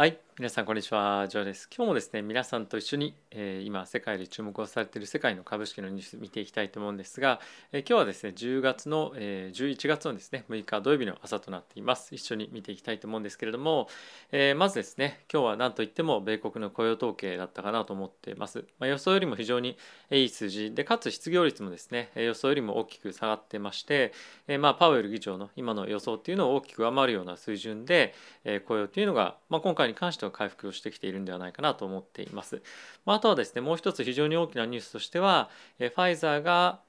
はい、皆さんこんにちは、ジョーです。今日もですね、皆さんと一緒に、えー今世界で注目をされている世界の株式のニュース見ていきたいと思うんですが、えー今日はですね、10月の、えー11月のですね、6日土曜日の朝となっています。一緒に見ていきたいと思うんですけれども、えーまずですね、今日は何といっても米国の雇用統計だったかなと思っています。まあ、予想よりも非常にいい数字で、かつ失業率もですね、予想よりも大きく下がってまして、えーまあ、パウエル議長の今の予想っていうのを大きく上回るような水準で、えー雇用というのが、まあ、今回に関しては回復をしてきているんではないかなと思っています。まあ、とはですねもう一つ非常に大きなニュースとしては、ファイザーが、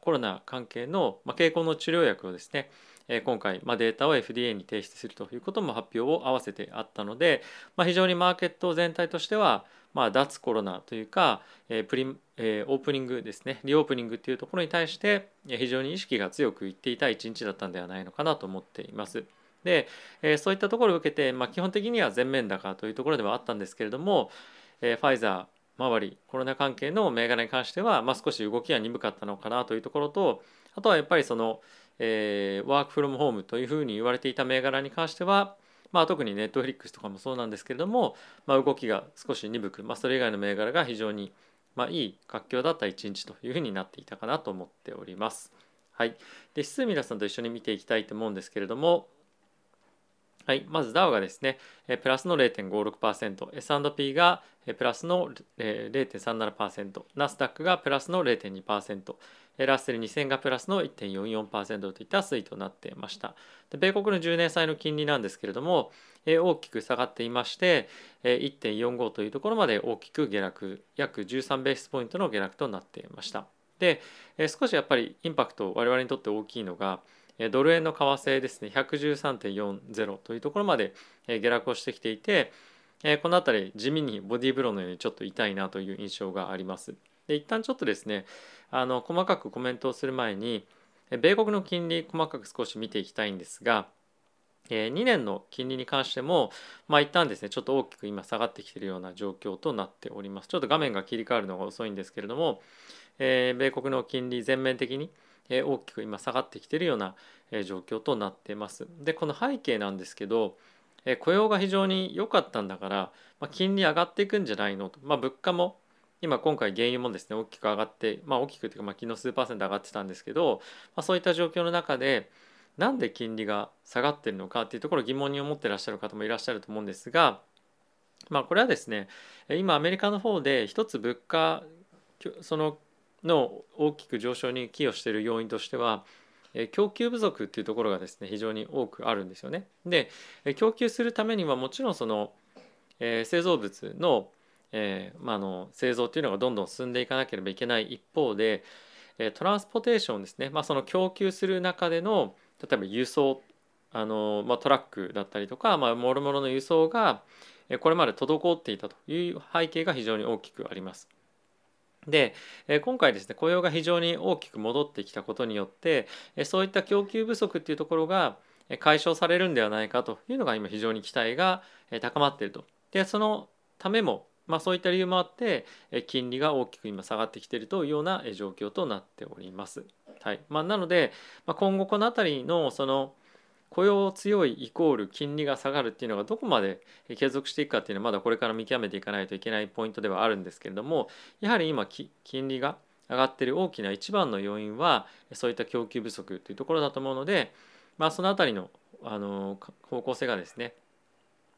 コロナ関係の、まあ、経口の治療薬をですね今回、ま、データを FDA に提出するということも発表を合わせてあったので、ま、非常にマーケット全体としては、ま、脱コロナというか、えプリえオープニングですねリオープニングというところに対して非常に意識が強くいっていた一日だったんではないのかなと思っています。で、えーそういったところを受けて、まあ、基本的には全面高というところではあったんですけれども、えーファイザー周りコロナ関係の銘柄に関しては、まあ、少し動きが鈍かったのかなというところとあとはやっぱりその、えーワークフロムホームというふうに言われていた銘柄に関しては、まあ、特にネットフリックスとかもそうなんですけれども、まあ、動きが少し鈍く、まあ、それ以外の銘柄が非常に、まあ、いい活況だった一日というふうになっていたかなと思っております。はい、で指数皆さんと一緒に見ていきたいと思うんですけれども、はい、まずダウがですね、えプラスの0.56%、S&P がプラスの0.37%、ナスダックがプラスの0.2%、ラッセル2000がプラスの1.44%といった推移となっていました。で米国の10年債の金利なんですけれども、え大きく下がっていまして、え1.45というところまで大きく下落、約13ベースポイントの下落となっていました。で、え少しやっぱりインパクト我々にとって大きいのが、ドル円の為替ですね113.40というところまで下落をしてきていて、この辺り地味にボディーブローのようにちょっと痛いなという印象があります。で一旦ちょっとですねあの細かくコメントをする前に米国の金利細かく少し見ていきたいんですが、2年の金利に関しても、まあ、一旦ですねちょっと大きく今下がってきているような状況となっております。ちょっと画面が切り替わるのが遅いんですけれども、え米国の金利全面的にえ大きく今下がってきているようなえ状況となっています。でこの背景なんですけど、え雇用が非常に良かったんだから、まあ、金利上がっていくんじゃないのと、まあ、物価も今今回原油もですね大きく上がって、まあ、大きくというか、まあ、昨日数パーセント上がってたんですけど、まあ、そういった状況の中でなんで金利が下がってるのかっていうところを疑問に思ってらっしゃる方もいらっしゃると思うんですが、まあ、これはですねえ今アメリカの方で一つ物価そのの大きく上昇に寄与している要因としてはえ供給不足っていうところがですね非常に多くあるんですよね。でえ供給するためにはもちろんその、えー製造物の,、えーまあ、の製造っていうのがどんどん進んでいかなければいけない一方で、えトランスポテーションですね、まあ、その供給する中での例えば輸送あの、まあ、トラックだったりとか、まあ、もろもろの輸送がえこれまで滞っていたという背景が非常に大きくあります。で、今回ですね雇用が非常に大きく戻ってきたことによってそういった供給不足っていうところが解消されるんではないかというのが今非常に期待が高まっていると。でそのためもまあ、そういった理由もあって金利が大きく今下がってきているというような状況となっております。はいまあ、なので、まあ、今後この辺りのその雇用強いイコール金利が下がるっていうのがどこまで継続していくかっていうのはまだこれから見極めていかないといけないポイントではあるんですけれどもやはり今金利が上がっている大きな一番の要因はそういった供給不足というところだと思うので、まあ、その辺りのあの方向性がですね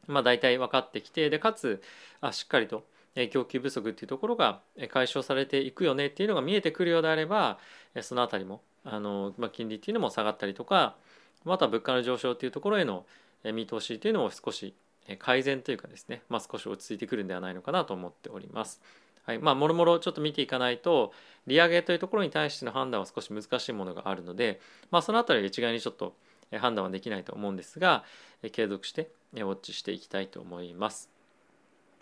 まあ、大体分かってきてでかつあしっかりと供給不足っていうところが解消されていくよねっていうのが見えてくるようであればそのあたりもあの、まあ、金利っていうのも下がったりとかまた物価の上昇というところへのえ見通しというのも少しえ改善というかですね、まあ、少し落ち着いてくるんではないのかなと思っております。はい、まあもろもろちょっと見ていかないと利上げというところに対しての判断は少し難しいものがあるので、まあ、そのあたりは一概にちょっと判断はできないと思うんですがえ継続してえウォッチしていきたいと思います。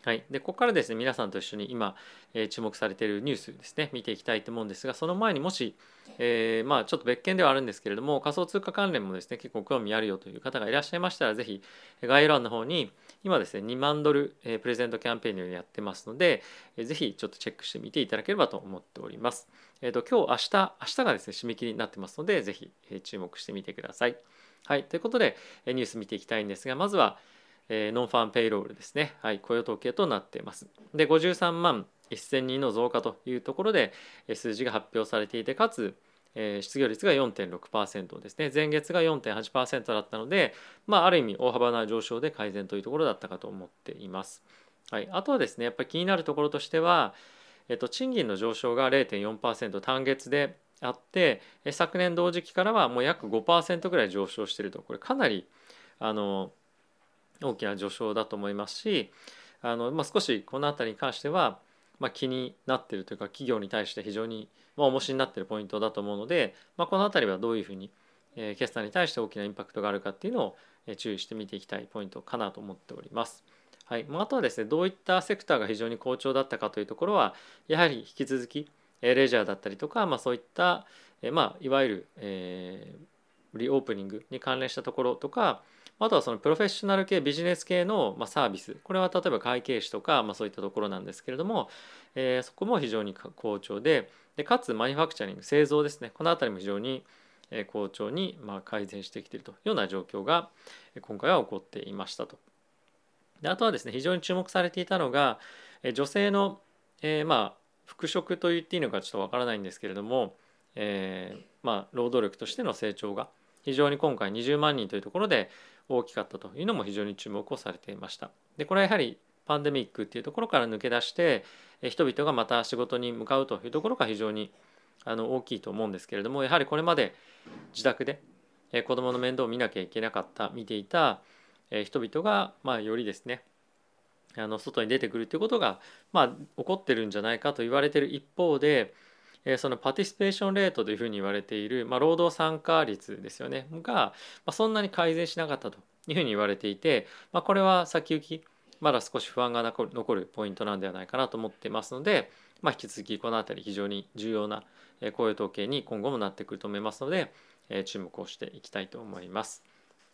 はい、でここからですね皆さんと一緒に今、えー注目されているニュースですね見ていきたいと思うんですがその前にもし、えーまあちょっと別件ではあるんですけれども仮想通貨関連もですね結構興味あるよという方がいらっしゃいましたらぜひ概要欄の方に今ですね2万ドル、えープレゼントキャンペーンのようにやってますので、えーぜひちょっとチェックしてみていただければと思っております。えっ、と今日明日明日がですね締め切りになってますのでぜひ、え注目してみてください。はいということで、えニュース見ていきたいんですがまずはえー、 Non-Farm Payroll ですね、はい、雇用統計となっています。で53万1000人の増加というところで数字が発表されていてかつえー、失業率が4.6%ですね前月が4.8%だったので、まあ、ある意味大幅な上昇で改善というところだったかと思っています。はい、あとはですねやっぱり気になるところとしては、えっと、賃金の上昇が0.4%単月であって昨年同時期からはもう約5%ぐらい上昇しているとこれかなりあの大きな上昇だと思いますしあの、まあ、少しこの辺りに関しては、まあ、気になってるというか企業に対して非常に、まあ、重しになってるポイントだと思うので、まあ、この辺りはどういうふうに、えー、決算に対して大きなインパクトがあるかっていうのを、えー、注意して見ていきたいポイントかなと思っております。はい、あとはですねどういったセクターが非常に好調だったかというところはやはり引き続きレジャーだったりとか、まあ、そういった、えまあ、いわゆる、えー、リオープニングに関連したところとかあとはそのプロフェッショナル系ビジネス系の、まあ、サービスこれは例えば会計士とか、まあ、そういったところなんですけれども、えー、そこも非常に好調ででかつマニュファクチャリング製造ですねこの辺りも非常に好調にまあ改善してきているというような状況が今回は起こっていましたと。であとはですね非常に注目されていたのが女性の、えー、まあ復職と言っていいのかちょっとわからないんですけれども、えー、まあ労働力としての成長が非常に今回20万人というところで大きかったというのも非常に注目をされていました。でこれはやはりパンデミックっていうところから抜け出して人々がまた仕事に向かうというところが非常にあの大きいと思うんですけれどもやはりこれまで自宅で子どもの面倒を見なきゃいけなかった見ていた人々がまあよりですねあの外に出てくるということがまあ起こってるんじゃないかと言われてる一方でそのパティスペーションレートというふうに言われている、まあ、労働参加率ですよねが、ま、そんなに改善しなかったというふうに言われていて、まあ、これは先行きまだ少し不安が残るポイントなんではないかなと思ってますので、まあ、引き続きこの辺り非常に重要な雇用統計に今後もなってくると思いますので注目をしていきたいと思います。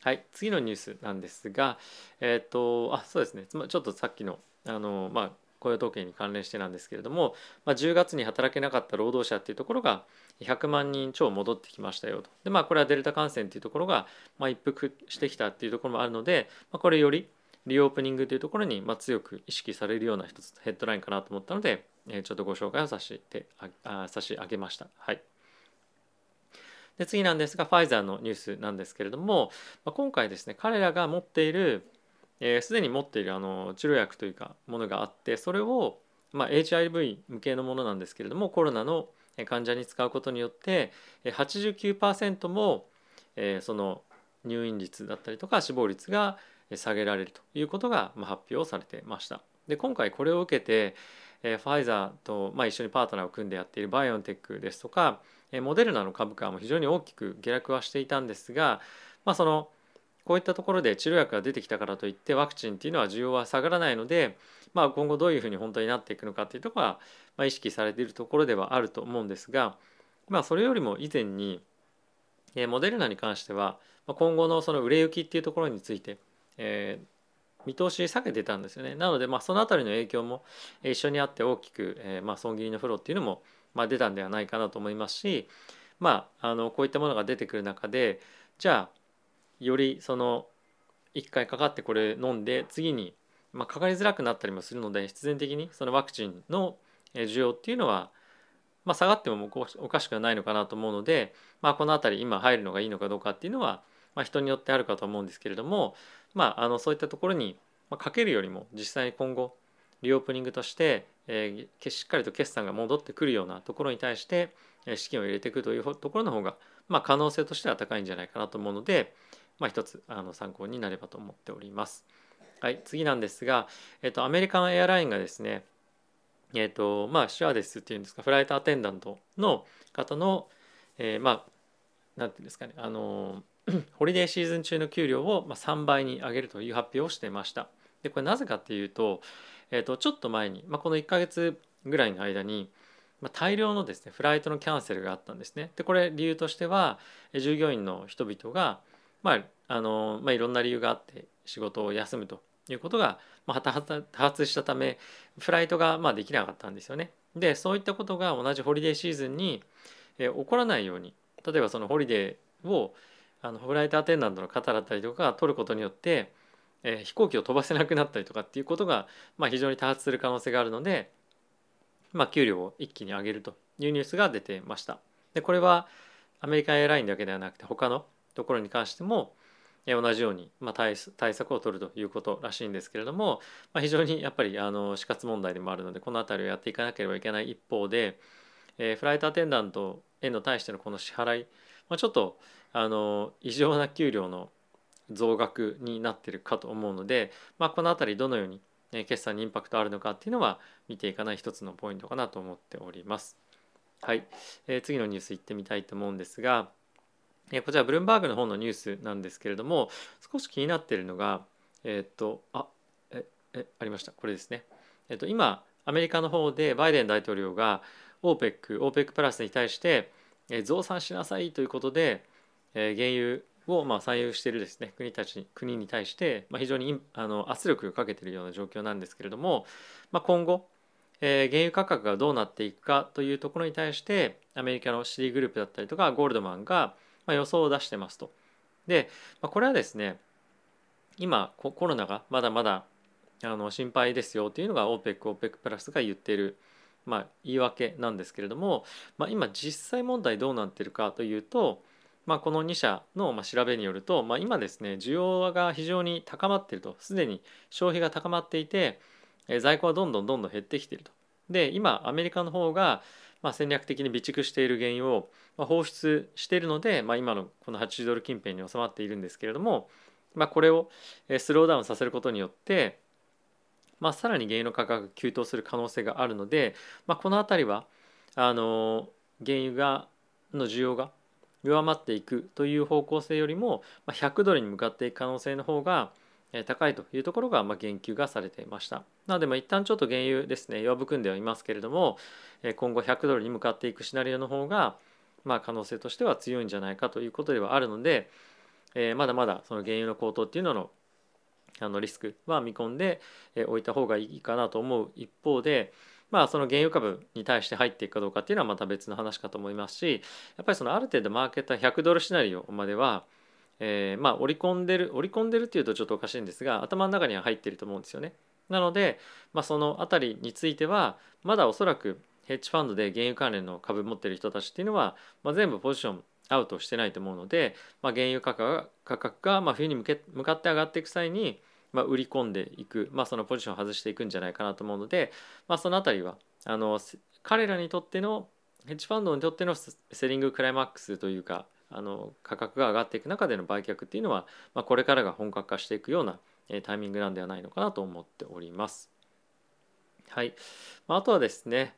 はい、次のニュースなんですが、えっ、ー、とあそうですねちょっとさっきのあの、まあ、雇用統計に関連してなんですけれども、まあ、10月に働けなかった労働者っていうところが100万人超戻ってきましたよと。でまあこれはデルタ感染っていうところが、まあ、一服してきたっていうところもあるので、まあ、これよりリオープニングというところに、まあ、強く意識されるような一つヘッドラインかなと思ったので、えー、ちょっとご紹介をさせてあ差し上げました。はい。で次なんですがファイザーのニュースなんですけれども、まあ、今回ですね彼らが持っている、えー、に持っているあの治療薬というかものがあってそれを、まあ、HIV 向けのものなんですけれどもコロナの患者に使うことによって89%も、えー、その入院率だったりとか死亡率が下げられるということが発表されてました。で今回これを受けてファイザーと、まあ、一緒にパートナーを組んでやっているバイオンテックですとかモデルナの株価も非常に大きく下落はしていたんですが、まあ、そのこういったところで治療薬が出てきたからといってワクチンっていうのは需要は下がらないので、まあ、今後どういうふうに本当になっていくのかっていうところは、まあ、意識されているところではあると思うんですが、まあ、それよりも以前に、えー、モデルナに関しては今後のその売れ行きっていうところについて、えー、見通し下げてたんですよね。なので、まあ、その辺りの影響も一緒にあって大きく、えー、まあ、損切りのフローっていうのも、まあ、出たんではないかなと思いますし、まあ、あのこういったものが出てくる中でじゃあよりその1回かかってこれ飲んで次に、まあ、かかりづらくなったりもするので必然的にそのワクチンの需要っていうのは、まあ、下がってもおかしくはないのかなと思うので、まあ、この辺り今入るのがいいのかどうかっていうのは、まあ、人によってあるかと思うんですけれども、まあ、あのそういったところにかけるよりも実際に今後リオープニングとして、えー、しっかりと決算が戻ってくるようなところに対して資金を入れていくというところの方が、まあ、可能性としては高いんじゃないかなと思うので、まあ、一つあの参考になればと思っております。はい、次なんですが、えっと、アメリカンエアラインがですね、えっと、まあ、シュアデスっていうんですか、フライトアテンダントの方の、えー、まあ、なんていうんですかね、あの、ホリデーシーズン中の給料を3倍に上げるという発表をしてました。で、これなぜかっていうと、えっと、ちょっと前に、まあ、この1ヶ月ぐらいの間に、まあ、大量のですねフライトのキャンセルがあったんですね。でこれ理由としては従業員の人々がまああのまあ、いろんな理由があって仕事を休むということが、まあ、多発したためフライトがまあできなかったんですよね。でそういったことが同じホリデーシーズンに、え起こらないように例えばそのホリデーをあのフライトアテンダントの方だったりとか取ることによって、え、飛行機を飛ばせなくなったりとかっていうことが、まあ、非常に多発する可能性があるので、まあ、給料を一気に上げるというニュースが出てました。でこれはアメリカンエアラインだけではなくて他のところに関しても同じように、ま、対対策を取るということらしいんですけれども、まあ、非常にやっぱりあの死活問題でもあるのでこの辺りをやっていかなければいけない一方で、えー、フライトアテンダントへの対してのこの支払い、まあ、ちょっとあの異常な給料の増額になってるかと思うので、まあ、この辺りどのように決算にインパクトあるのかっていうのは見ていかない一つのポイントかなと思っております。はい、えー、次のニュースいってみたいと思うんですが、こちらブルームバーグの方のニュースなんですけれども少し気になっているのがえっ、とあええありましたこれですね。えっ、と今アメリカの方でバイデン大統領が OPEC、OPEC プラスに対して増産しなさいということで原油をまあ採用しているですね国たち国に対してまあ非常にあの圧力をかけているような状況なんですけれども、まあ、今後、えー、原油価格がどうなっていくかというところに対してアメリカのシティグループだったりとかゴールドマンがまあ予想を出してますと。で、まあ、これはですね今コロナがまだまだあの心配ですよというのが OPEC、OPEC プラスが言っている、まあ、言い訳なんですけれども、まあ、今実際問題どうなってるかというと、まあ、この2社の調べによると、まあ、今ですね需要が非常に高まっているとすでに消費が高まっていて在庫はどんどんどんどん減ってきていると。で今アメリカの方がまあ戦略的に備蓄している原油を放出しているので、まあ、今のこの80ドル近辺に収まっているんですけれども、まあ、これをスローダウンさせることによって、まあ、さらに原油の価格が急騰する可能性があるので、まあ、この辺りはあの原油がの需要が弱まっていくという方向性よりも100ドルに向かっていく可能性の方が高いというところが言及がされていました。なのでま一旦ちょっと原油ですね弱含んではいますけれども今後100ドルに向かっていくシナリオの方がまあ可能性としては強いんじゃないかということではあるのでまだまだその原油の高騰っていうののあのリスクは見込んでおいた方がいいかなと思う一方でまあその原油株に対して入っていくかどうかっていうのはまた別の話かと思いますしやっぱりそのある程度マーケットは100ドルシナリオまではえー、まあ織り込んでる織り込んでるっていうとちょっとおかしいんですが頭の中には入ってると思うんですよね。なので、まあ、その辺りについてはまだおそらくヘッジファンドで原油関連の株持ってる人たちっていうのは、まあ、全部ポジションアウトしてないと思うので、まあ、原油価格が価格がまあ冬に向け向かって上がっていく際に、まあ、売り込んでいく、まあ、そのポジションを外していくんじゃないかなと思うので、まあ、その辺りはあの彼らにとってのヘッジファンドにとってのセリングクライマックスというかあの価格が上がっていく中での売却っていうのは、まあ、これからが本格化していくようなタイミングなんではないのかなと思っております。はい、あとはですね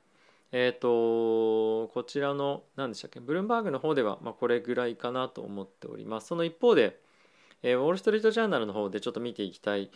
えっ、ー、とこちらの何でしたっけブルームバーグの方では、まあ、これぐらいかなと思っております。その一方で、えー、ウォール・ストリート・ジャーナルの方でちょっと見ていきたい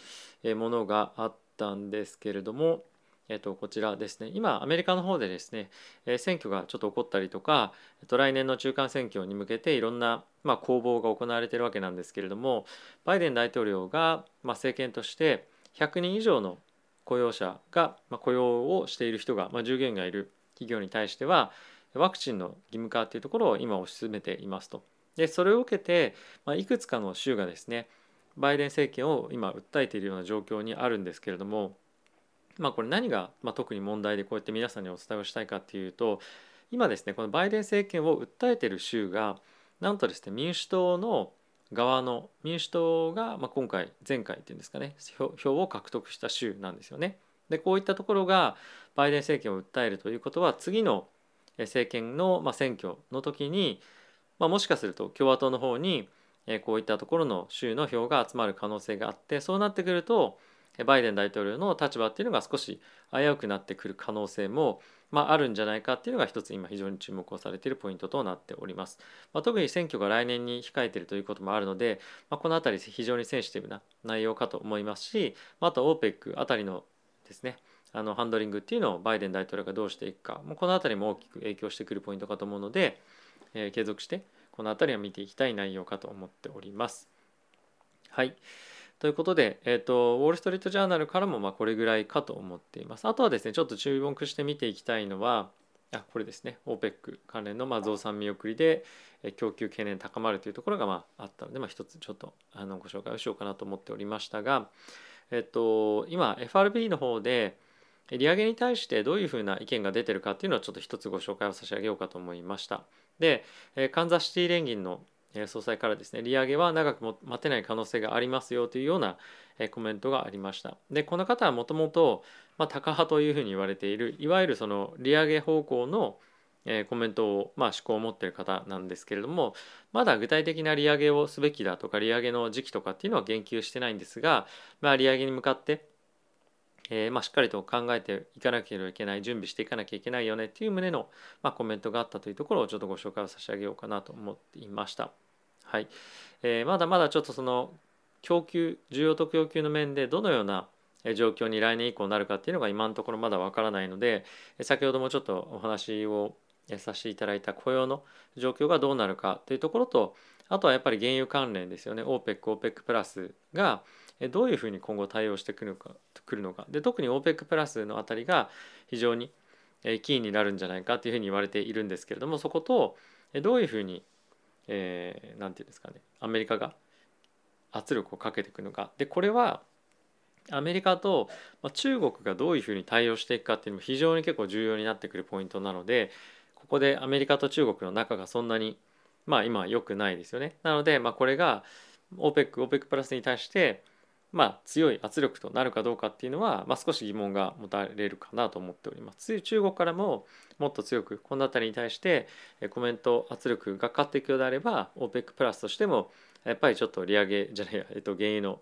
ものがあったんですけれども、えっと、こちらですね今アメリカの方でですね、え選挙がちょっと起こったりとか、えっと、来年の中間選挙に向けていろんな、まあ、攻防が行われているわけなんですけれどもバイデン大統領が、まあ、政権として100人以上の雇用者が、まあ、雇用をしている人が、まあ、従業員がいる企業に対してはワクチンの義務化というところを今推し進めていますと。でそれを受けて、まあ、いくつかの州がですねバイデン政権を今訴えているような状況にあるんですけれどもまあこれ何が、まあ、特に問題でこうやって皆さんにお伝えをしたいかっていうと今ですねこのバイデン政権を訴えている州がなんとですね民主党の側の民主党が、まあ、今回前回っていうんですかね票を獲得した州なんですよね。でこういったところがバイデン政権を訴えるということは次の政権の、まあ、選挙の時に、まあ、もしかすると共和党の方にこういったところの州の票が集まる可能性があってそうなってくるとバイデン大統領の立場っていうのが少し危うくなってくる可能性も、まあ、あるんじゃないかっていうのが一つ今非常に注目をされているポイントとなっております。まあ、特に選挙が来年に控えているということもあるので、まあ、この辺り非常にセンシティブな内容かと思いますし、あと OPEC あたりのですねあのハンドリングっていうのをバイデン大統領がどうしていくかもうこの辺りも大きく影響してくるポイントかと思うので、えー、継続してこの辺りは見ていきたい内容かと思っております。はい。ということで、えーと、ウォール・ストリート・ジャーナルからもまこれぐらいかと思っています。あとはですねちょっと注目して見ていきたいのは、あこれですね OPEC 関連のまあ増産見送りで供給懸念高まるというところがまああったので、まあ、一つちょっとあのご紹介をしようかなと思っておりましたが、えっと、今 FRB の方で利上げに対してどういうふうな意見が出てるかっていうのをちょっと一つご紹介を差し上げようかと思いました。で、カンザシティ連銀の総裁からですね利上げは長く待てない可能性がありますよというようなコメントがありましたでこの方はもともとタカ派というふうに言われているいわゆるその利上げ方向のコメントを、まあ、思考を持っている方なんですけれどもまだ具体的な利上げをすべきだとか利上げの時期とかっていうのは言及してないんですが、まあ、利上げに向かってえー、まあ、しっかりと考えていかなければいけない準備していかなきゃいけないよねっていう旨の、まあ、コメントがあったというところをちょっとご紹介を差し上げようかなと思っていました。はい、えー、まだまだちょっとその供給需要と供給の面でどのような状況に来年以降なるかっていうのが今のところまだわからないので先ほどもちょっとお話をさせていただいた雇用の状況がどうなるかというところとあとはやっぱり原油関連ですよね。OPEC、OPEC プラスがどういうふうに今後対応してくるのかくるのか。で特に OPEC プラスのあたりが非常にキーになるんじゃないかというふうに言われているんですけれどもそことどういうふうに、えー、て言うんですかねアメリカが圧力をかけていくのかでこれはアメリカと中国がどういうふうに対応していくかっていうのも非常に結構重要になってくるポイントなのでここでアメリカと中国の仲がそんなにまあ今良くないですよね。なのでまあこれが OPEC、OPEC プラスに対してまあ強い圧力となるかどうかっていうのは、まあ、少し疑問が持たれるかなと思っております。中国からももっと強くこの辺りに対してコメント圧力がかかっていくようであれば OPEC プラスとしてもやっぱりちょっと利上げじゃないや、えっと、原油の、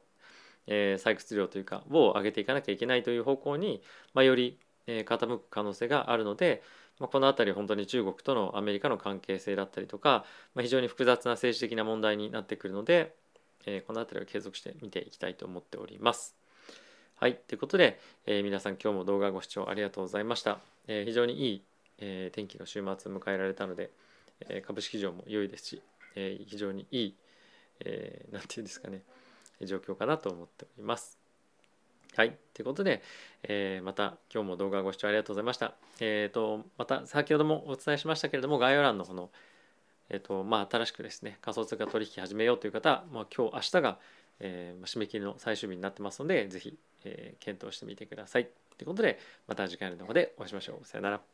え、採掘量というかを上げていかなきゃいけないという方向に、まあ、より、え、傾く可能性があるので、まあ、この辺り本当に中国とのアメリカの関係性だったりとか、まあ、非常に複雑な政治的な問題になってくるので、えー、この辺りを継続して見ていきたいと思っております。はい、ということで、えー、皆さん今日も動画ご視聴ありがとうございました。えー、非常にいい、え、天気の週末を迎えられたので、え、株式市場も良いですし、え、非常にいい、えー、ていうんですかね、状況かなと思っております。はい。ということで、えー、また今日も動画ご視聴ありがとうございました。えっ、ー、と、また先ほどもお伝えしましたけれども、概要欄のこの、えっ、と、まあ、新しくですね、仮想通貨取引始めようという方は、まあ、今日、明日が、えー、締め切りの最終日になってますので、ぜひ、えー、検討してみてください。ということで、また次回の動画でお会いしましょう。さよなら。